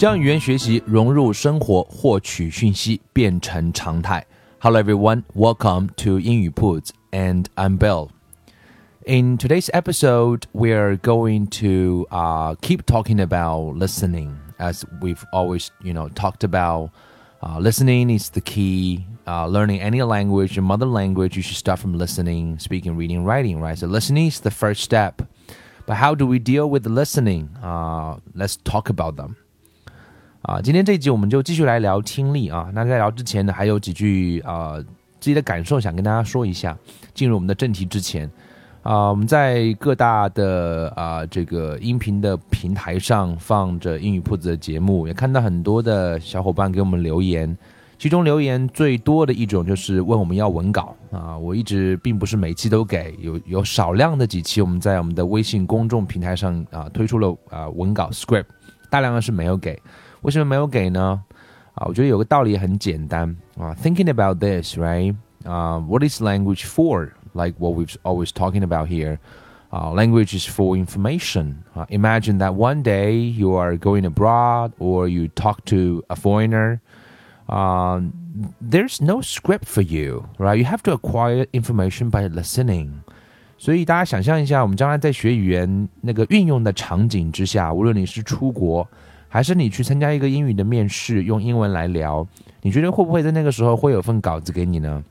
将语言学习融入生活，获取讯息变成常态。Hello everyone, welcome to 英语 铺子, and I'm Bill. In today's episode, we are going to uh, keep talking about listening, as we've always, you know, talked about. Uh, listening is the key. Uh, learning any language, your mother language, you should start from listening, speaking, reading, writing, right? So listening is the first step. But how do we deal with the listening? Uh, let's talk about them. 啊，今天这一集我们就继续来聊听力啊。那在聊之前呢，还有几句啊自己的感受想跟大家说一下。进入我们的正题之前，啊，我们在各大的啊这个音频的平台上放着英语铺子的节目，也看到很多的小伙伴给我们留言。其中留言最多的一种就是问我们要文稿啊。我一直并不是每期都给，有有少量的几期我们在我们的微信公众平台上啊推出了啊文稿 script，大量的是没有给。为什么没有给呢？啊，我觉得有个道理很简单啊。Thinking about this, right? Uh, what is language for? Like what we've always talking about here. Uh, language is for information. Uh, imagine that one day you are going abroad or you talk to a foreigner. Um, there's no script for you, right? You have to acquire information by listening. 所以大家想象一下，我们将来在学语言那个运用的场景之下，无论你是出国。 还是你去参加一个英语的面试，用英文来聊，你觉得会不会在那个时候会有份稿子给你呢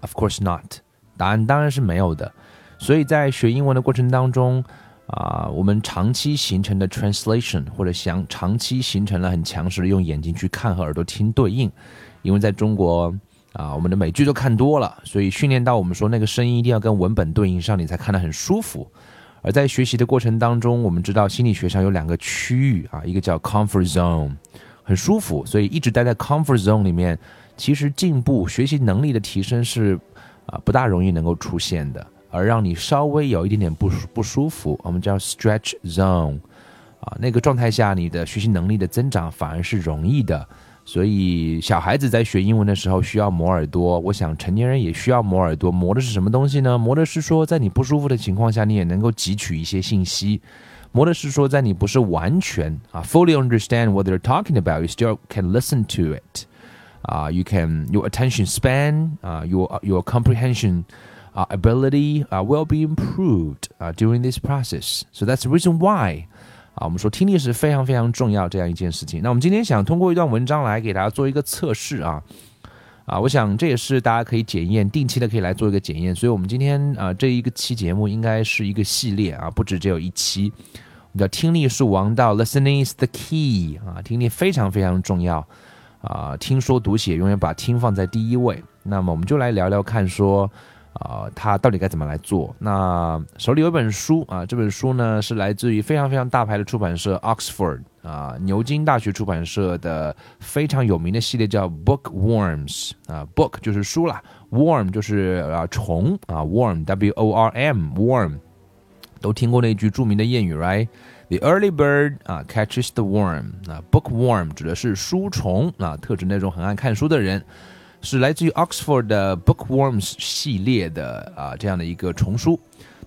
？Of course not，答案当然是没有的。所以在学英文的过程当中，啊，我们长期形成的 translation 或者想长期形成了很强势的用眼睛去看和耳朵听对应，因为在中国啊，我们的美剧都看多了，所以训练到我们说那个声音一定要跟文本对应上，你才看得很舒服。而在学习的过程当中，我们知道心理学上有两个区域啊，一个叫 comfort zone，很舒服，所以一直待在 comfort zone 里面，其实进步、学习能力的提升是啊不大容易能够出现的。而让你稍微有一点点不不舒服，我们叫 stretch zone，啊，那个状态下你的学习能力的增长反而是容易的。所以小孩子在学英文的时候需要磨耳朵，我想成年人也需要磨耳朵。磨的是什么东西呢？磨的是说，在你不舒服的情况下，你也能够汲取一些信息。磨的是说，在你不是完全啊，fully understand what they're talking about，you still can listen to it。啊，you can your attention span 啊，your your comprehension 啊，ability 啊，will be improved 啊，during this process。So that's the reason why。 啊，我们说听力是非常非常重要这样一件事情。那我们今天想通过一段文章来给大家做一个测试啊啊，我想这也是大家可以检验，定期的可以来做一个检验。所以，我们今天啊这一个期节目应该是一个系列啊，不止只有一期。我们叫听力是王道，Listening is the key 啊，听力非常非常重要啊，听说读写永远把听放在第一位。那么，我们就来聊聊看说。啊，他到底该怎么来做？那手里有一本书啊，这本书呢是来自于非常非常大牌的出版社 Oxford 啊，牛津大学出版社的非常有名的系列叫 Bookworms 啊，Book 就是书啦，Worm 就是啊虫啊，Worm W O R M Worm 都听过那句著名的谚语，Right？The early bird 啊 catches the worm 啊，Bookworm 指的是书虫啊，特指那种很爱看书的人。是来自于 Oxford 的 Bookworms 系列的啊这样的一个丛书，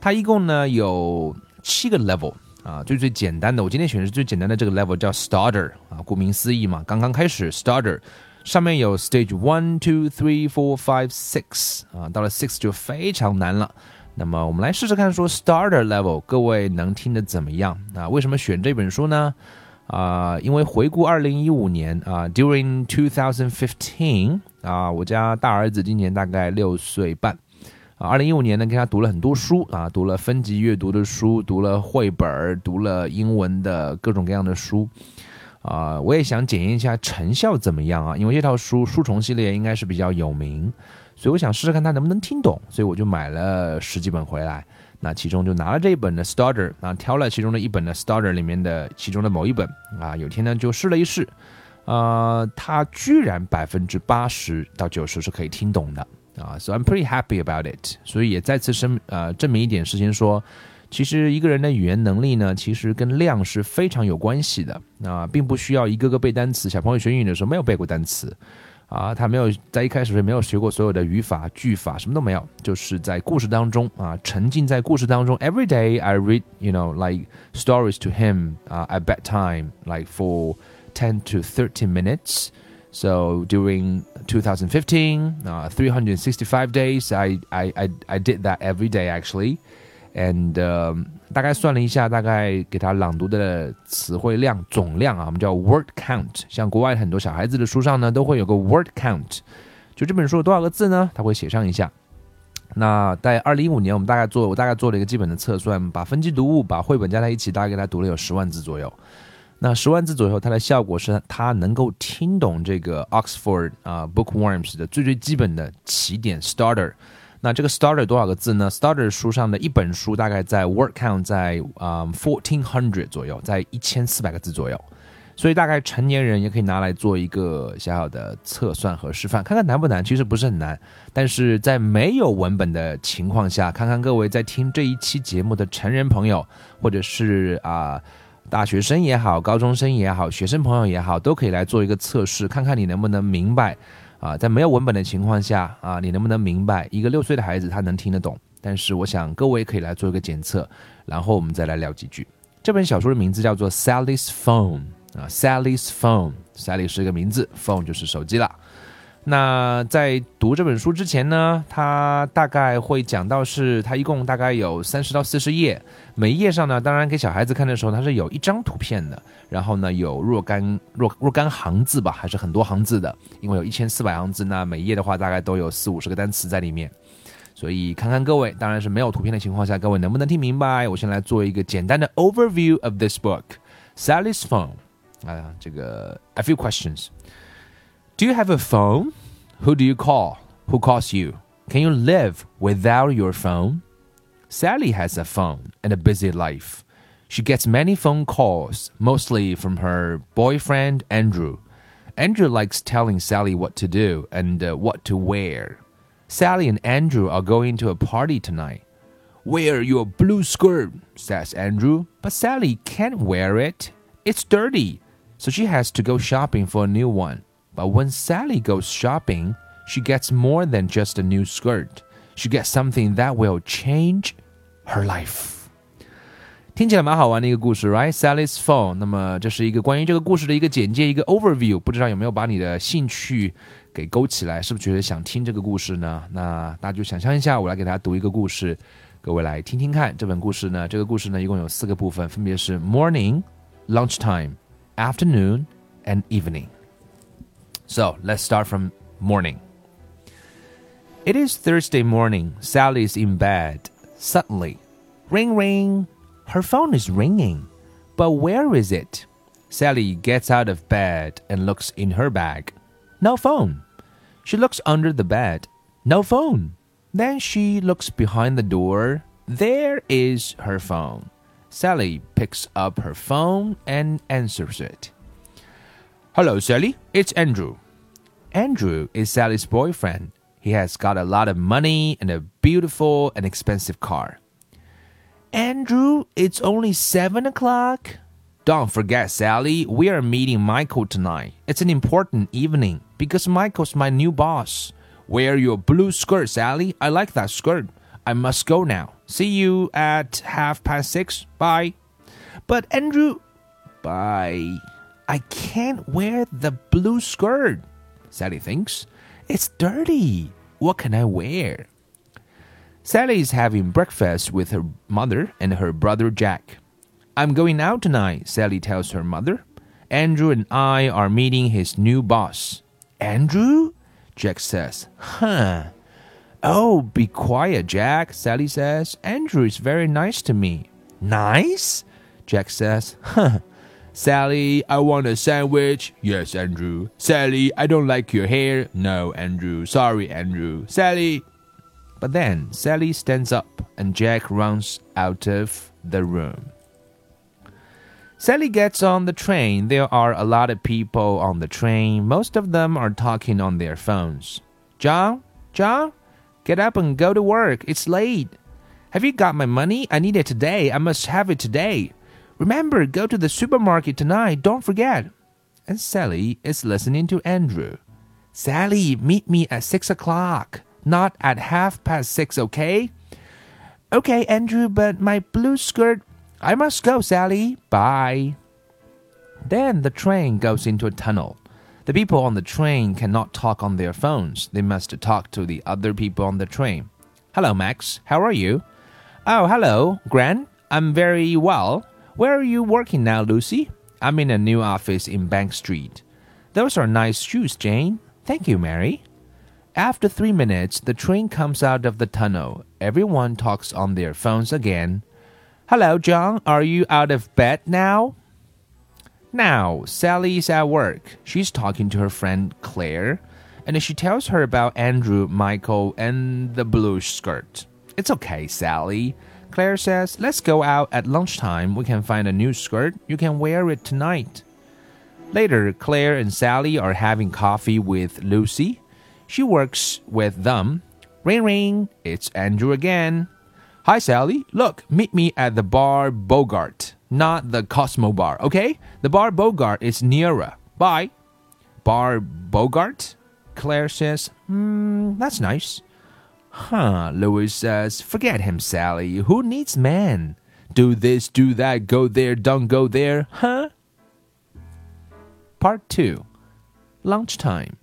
它一共呢有七个 level 啊，最最简单的，我今天选的是最简单的这个 level 叫 Starter 啊，顾名思义嘛，刚刚开始 Starter，上面有 Stage One, Two, Three, Four, Five, Six 啊，到了 Six 就非常难了。那么我们来试试看，说 Starter level 各位能听得怎么样啊？为什么选这本书呢？啊，因为回顾二零一五年啊，During two thousand fifteen 啊，我家大儿子今年大概六岁半啊。二零一五年呢，跟他读了很多书啊，读了分级阅读的书，读了绘本，读了英文的各种各样的书啊，我也想检验一下成效怎么样啊，因为这套书书虫系列应该是比较有名，所以我想试试看他能不能听懂，所以我就买了十几本回来。那其中就拿了这一本的 Starter，啊，挑了其中的一本的 Starter 里面的其中的某一本啊，有天呢就试了一试，啊，他居然百分之八十到九十是可以听懂的啊，So I'm pretty happy about it。所以也再次申呃证明一点事情说。其实一个人的语言能力呢，其实跟量是非常有关系的啊，并不需要一个个背单词。小朋友学英语的时候没有背过单词，啊，他没有在一开始是没有学过所有的语法、句法，什么都没有，就是在故事当中啊，沉浸在故事当中。Every day I read, you know, like stories to him, uh, at bedtime, like for ten to thirteen minutes. So during 2015, uh, 365 days, I, I, I, I did that every day actually. and 大概算了一下，大概给他朗读的词汇量总量啊，我们叫 word count。像国外很多小孩子的书上呢，都会有个 word count，就这本书有多少个字呢？他会写上一下。那在二零一五年，我们大概做，我大概做了一个基本的测算，把分级读物、把绘本加在一起，大概给他读了有十万字左右。那十万字左右，它的效果是它能够听懂这个 Oxford 啊 Bookworms 的最最基本的起点 starter。那这个 starter 多少个字呢？starter 书上的一本书大概在 word count 在啊 fourteen hundred 左右，在一千四百个字左右，所以大概成年人也可以拿来做一个小小的测算和示范，看看难不难。其实不是很难，但是在没有文本的情况下，看看各位在听这一期节目的成人朋友，或者是啊大学生也好，高中生也好，学生朋友也好，都可以来做一个测试，看看你能不能明白。啊，在没有文本的情况下啊，你能不能明白一个六岁的孩子他能听得懂？但是我想各位可以来做一个检测，然后我们再来聊几句。这本小说的名字叫做《Sally's Phone》啊，《Sally's Phone》，Sally 是一个名字，Phone 就是手机了。那在读这本书之前呢，他大概会讲到是，他一共大概有三十到四十页，每一页上呢，当然给小孩子看的时候，它是有一张图片的，然后呢有若干若若干行字吧，还是很多行字的，因为有一千四百行字，那每一页的话大概都有四五十个单词在里面，所以看看各位，当然是没有图片的情况下，各位能不能听明白？我先来做一个简单的 overview of this book, Sally's Phone，啊，这个 a few questions。Do you have a phone? Who do you call? Who calls you? Can you live without your phone? Sally has a phone and a busy life. She gets many phone calls, mostly from her boyfriend Andrew. Andrew likes telling Sally what to do and uh, what to wear. Sally and Andrew are going to a party tonight. Wear your blue skirt, says Andrew, but Sally can't wear it. It's dirty, so she has to go shopping for a new one. But when Sally goes shopping, she gets more than just a new skirt. She gets something that will change her life. 听起来蛮好玩的一个故事，right? Sally's phone。那么这是一个关于这个故事的一个简介，一个 overview。不知道有没有把你的兴趣给勾起来？是不是觉得想听这个故事呢？那大家就想象一下，我来给大家读一个故事，各位来听听看。这本故事呢，这个故事呢，一共有四个部分，分别是 morning、lunchtime、afternoon and evening。 So let's start from morning. It is Thursday morning. Sally is in bed. Suddenly, ring ring. Her phone is ringing. But where is it? Sally gets out of bed and looks in her bag. No phone. She looks under the bed. No phone. Then she looks behind the door. There is her phone. Sally picks up her phone and answers it. Hello, Sally. It's Andrew. Andrew is Sally's boyfriend. He has got a lot of money and a beautiful and expensive car. Andrew, it's only seven o'clock. Don't forget, Sally, we are meeting Michael tonight. It's an important evening because Michael's my new boss. Wear your blue skirt, Sally. I like that skirt. I must go now. See you at half past six. Bye. But Andrew, bye. I can't wear the blue skirt. Sally thinks. It's dirty. What can I wear? Sally is having breakfast with her mother and her brother Jack. I'm going out tonight, Sally tells her mother. Andrew and I are meeting his new boss. Andrew? Jack says. Huh. Oh, be quiet, Jack, Sally says. Andrew is very nice to me. Nice? Jack says. Huh. Sally, I want a sandwich. Yes, Andrew. Sally, I don't like your hair. No, Andrew. Sorry, Andrew. Sally. But then Sally stands up and Jack runs out of the room. Sally gets on the train. There are a lot of people on the train. Most of them are talking on their phones. John, John, get up and go to work. It's late. Have you got my money? I need it today. I must have it today. Remember, go to the supermarket tonight. Don't forget. And Sally is listening to Andrew. Sally, meet me at six o'clock, not at half past six, okay? Okay, Andrew, but my blue skirt I must go, Sally. Bye. Then the train goes into a tunnel. The people on the train cannot talk on their phones. They must talk to the other people on the train. Hello, Max. How are you? Oh, hello, Gran. I'm very well. Where are you working now, Lucy? I'm in a new office in Bank Street. Those are nice shoes, Jane. Thank you, Mary. After three minutes, the train comes out of the tunnel. Everyone talks on their phones again. Hello, John. Are you out of bed now? Now, Sally's at work. She's talking to her friend Claire, and she tells her about Andrew, Michael, and the blue skirt. It's okay, Sally. Claire says, Let's go out at lunchtime. We can find a new skirt. You can wear it tonight. Later, Claire and Sally are having coffee with Lucy. She works with them. Ring ring, it's Andrew again. Hi, Sally. Look, meet me at the bar Bogart, not the Cosmo bar, okay? The bar Bogart is nearer. Bye. Bar Bogart? Claire says, Hmm, that's nice. Huh, Lucy says, forget him, Sally. Who needs men? Do this, do that, go there, don't go there, huh? Part 2 Lunchtime.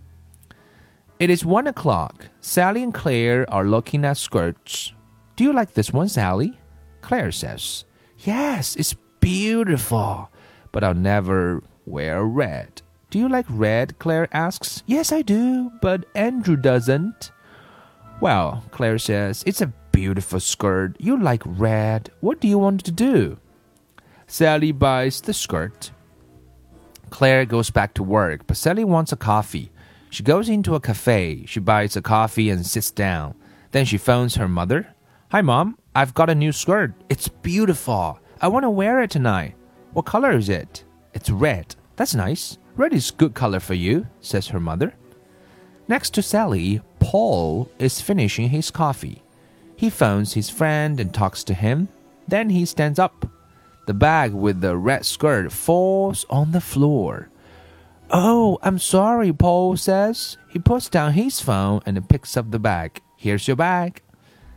It is one o'clock. Sally and Claire are looking at skirts. Do you like this one, Sally? Claire says, Yes, it's beautiful, but I'll never wear red. Do you like red? Claire asks. Yes, I do, but Andrew doesn't. Well, Claire says, It's a beautiful skirt. You like red. What do you want to do? Sally buys the skirt. Claire goes back to work, but Sally wants a coffee. She goes into a cafe. She buys a coffee and sits down. Then she phones her mother. Hi, Mom. I've got a new skirt. It's beautiful. I want to wear it tonight. What color is it? It's red. That's nice. Red is good color for you, says her mother. Next to Sally, Paul is finishing his coffee. He phones his friend and talks to him. Then he stands up. The bag with the red skirt falls on the floor. Oh, I'm sorry, Paul says. He puts down his phone and picks up the bag. Here's your bag.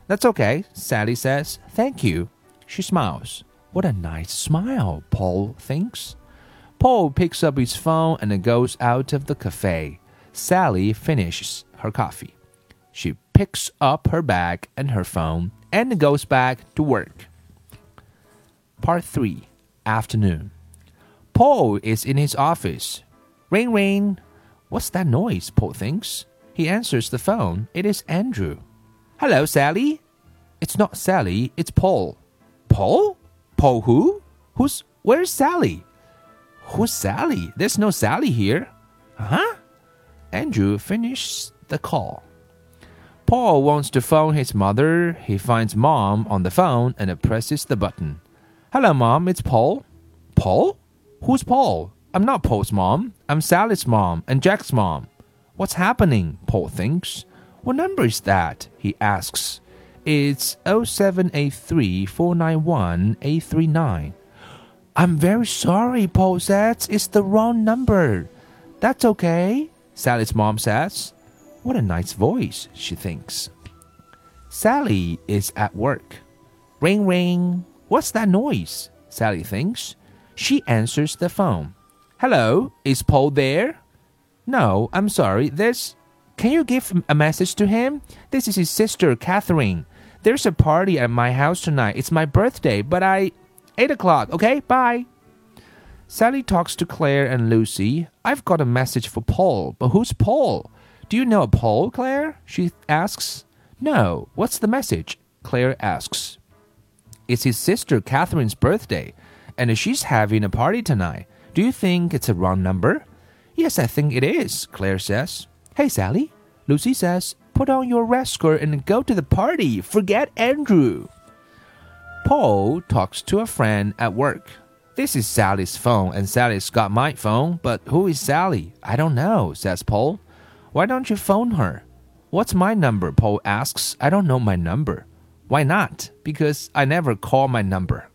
That's okay, Sally says. Thank you. She smiles. What a nice smile, Paul thinks. Paul picks up his phone and goes out of the cafe. Sally finishes her coffee. She picks up her bag and her phone and goes back to work. Part 3 Afternoon. Paul is in his office. Ring ring. What's that noise? Paul thinks. He answers the phone. It is Andrew. Hello, Sally. It's not Sally, it's Paul. Paul? Paul who? Who's where's Sally? Who's Sally? There's no Sally here. Huh? Andrew finishes the call. Paul wants to phone his mother. He finds mom on the phone and presses the button. Hello, mom, it's Paul. Paul? Who's Paul? I'm not Paul's mom. I'm Sally's mom and Jack's mom. What's happening? Paul thinks. What number is that? he asks. It's 0783 491 839. I'm very sorry, Paul says. It's the wrong number. That's okay, Sally's mom says. What a nice voice, she thinks. Sally is at work. Ring ring. What's that noise? Sally thinks. She answers the phone. Hello, is Paul there? No, I'm sorry. There's can you give a message to him? This is his sister, Catherine. There's a party at my house tonight. It's my birthday, but I. 8 o'clock, okay? Bye. Sally talks to Claire and Lucy. I've got a message for Paul, but who's Paul? Do you know a Paul, Claire? She asks. No. What's the message? Claire asks. It's his sister Catherine's birthday, and she's having a party tonight. Do you think it's a wrong number? Yes, I think it is, Claire says. Hey, Sally. Lucy says, Put on your red skirt and go to the party. Forget Andrew. Paul talks to a friend at work. This is Sally's phone, and Sally's got my phone, but who is Sally? I don't know, says Paul. Why don't you phone her? What's my number? Paul asks. I don't know my number. Why not? Because I never call my number.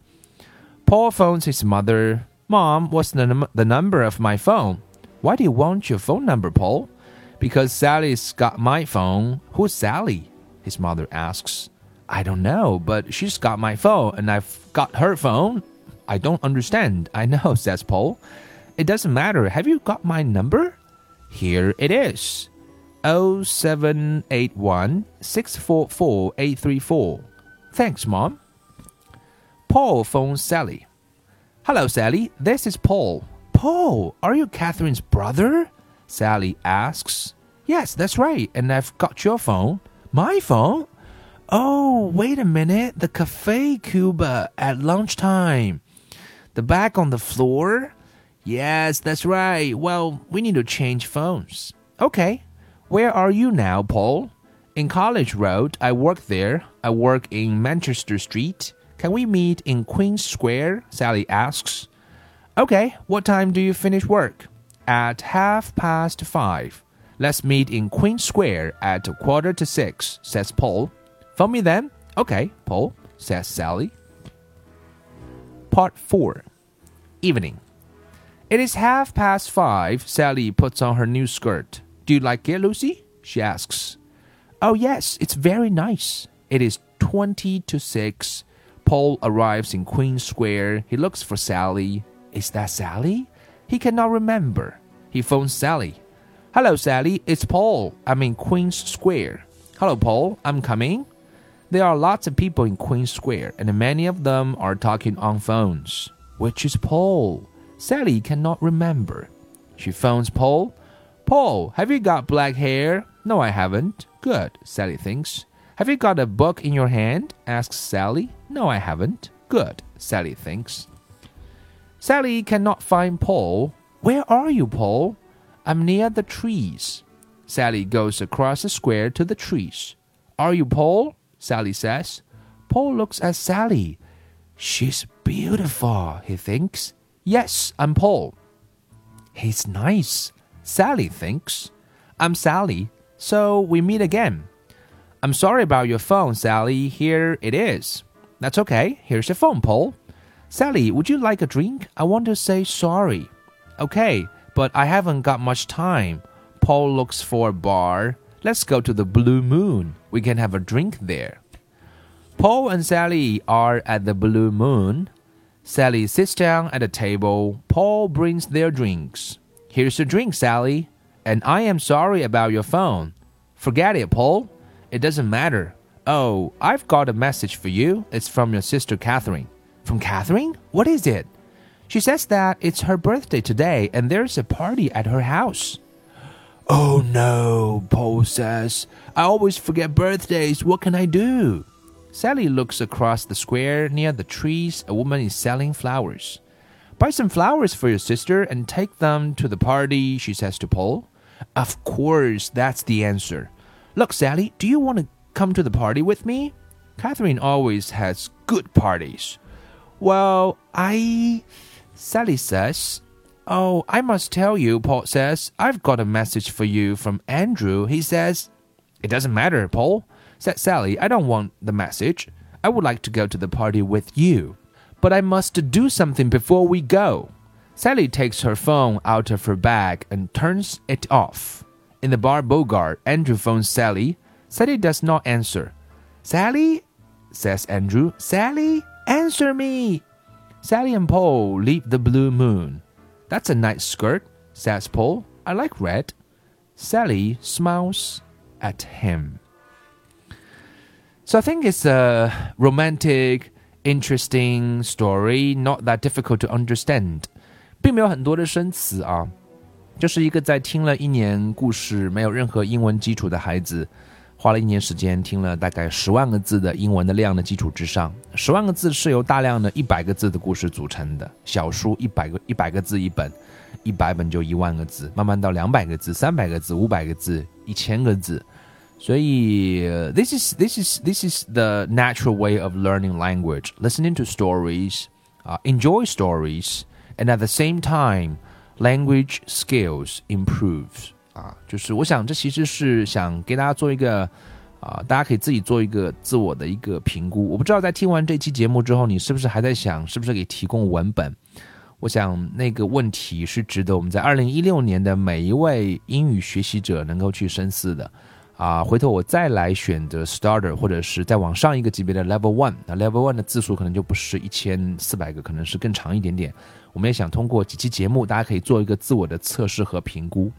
Paul phones his mother. Mom, what's the, num- the number of my phone? Why do you want your phone number, Paul? Because Sally's got my phone. Who's Sally? His mother asks. I don't know, but she's got my phone and I've got her phone. I don't understand. I know, says Paul. It doesn't matter. Have you got my number? Here it is. 0781 644 834. Thanks, Mom. Paul phones Sally. Hello, Sally. This is Paul. Paul, are you Catherine's brother? Sally asks. Yes, that's right. And I've got your phone. My phone? Oh, wait a minute. The cafe Cuba at lunchtime. The bag on the floor? Yes, that's right. Well, we need to change phones. Okay. Where are you now, Paul? In College Road. I work there. I work in Manchester Street. Can we meet in Queen Square? Sally asks. Okay. What time do you finish work? At half past five. Let's meet in Queen Square at quarter to six, says Paul. Phone me then? Okay, Paul, says Sally. Part 4 Evening. It is half past five. Sally puts on her new skirt. Do you like it, Lucy? She asks. Oh, yes, it's very nice. It is 20 to 6. Paul arrives in Queen Square. He looks for Sally. Is that Sally? He cannot remember. He phones Sally. Hello, Sally. It's Paul. I'm in Queen's Square. Hello, Paul. I'm coming. There are lots of people in Queen Square, and many of them are talking on phones. Which is Paul? Sally cannot remember. She phones Paul. Paul, have you got black hair? No, I haven't. Good, Sally thinks. Have you got a book in your hand? asks Sally. No, I haven't. Good, Sally thinks. Sally cannot find Paul. Where are you, Paul? I'm near the trees. Sally goes across the square to the trees. Are you Paul? Sally says. Paul looks at Sally. She's beautiful, he thinks. Yes, I'm Paul. He's nice. Sally thinks. I'm Sally, so we meet again. I'm sorry about your phone, Sally. Here it is. That's okay. Here's your phone, Paul. Sally, would you like a drink? I want to say sorry. Okay, but I haven't got much time. Paul looks for a bar. Let's go to the Blue Moon. We can have a drink there. Paul and Sally are at the Blue Moon. Sally sits down at a table. Paul brings their drinks. Here's your drink, Sally. And I am sorry about your phone. Forget it, Paul. It doesn't matter. Oh, I've got a message for you. It's from your sister Catherine. From Catherine? What is it? She says that it's her birthday today and there's a party at her house. Oh no, Paul says. I always forget birthdays. What can I do? Sally looks across the square near the trees. A woman is selling flowers. Buy some flowers for your sister and take them to the party, she says to Paul. Of course, that's the answer. Look, Sally, do you want to come to the party with me? Catherine always has good parties. Well, I. Sally says. Oh, I must tell you, Paul says. I've got a message for you from Andrew. He says. It doesn't matter, Paul, said Sally. I don't want the message. I would like to go to the party with you but I must do something before we go. Sally takes her phone out of her bag and turns it off. In the bar Bogart, Andrew phones Sally. Sally does not answer. Sally, says Andrew. Sally, answer me. Sally and Paul leave the blue moon. That's a nice skirt, says Paul. I like red. Sally smiles at him. So I think it's a romantic interesting story, not that difficult to understand，并没有很多的生词啊，就是一个在听了一年故事没有任何英文基础的孩子，花了一年时间听了大概十万个字的英文的量的基础之上，十万个字是由大量的一百个字的故事组成的。小书一百个一百个字一本，一百本就一万个字，慢慢到两百个字、三百个字、五百个字、一千个字。所以，this is this is this is the natural way of learning language. Listening to stories, uh, enjoy stories, and at the same time, language skills improves. 啊，就是我想，这其实是想给大家做一个啊，大家可以自己做一个自我的一个评估。我不知道在听完这期节目之后，你是不是还在想，是不是给提供文本？我想那个问题是值得我们在二零一六年的每一位英语学习者能够去深思的。啊，回头我再来选择 starter，或者是再往上一个级别的 level one。那 level one 的字数可能就不是一千四百个，可能是更长一点点。我们也想通过几期节目，大家可以做一个自我的测试和评估。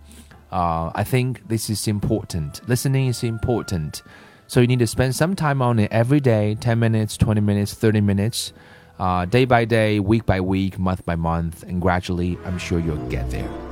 Uh, I think this is important. Listening is important. So you need to spend some time on it every day 10 minutes, 20 minutes, 30 minutes, uh, day by day, week by week, month by month, and gradually, I'm sure you'll get there.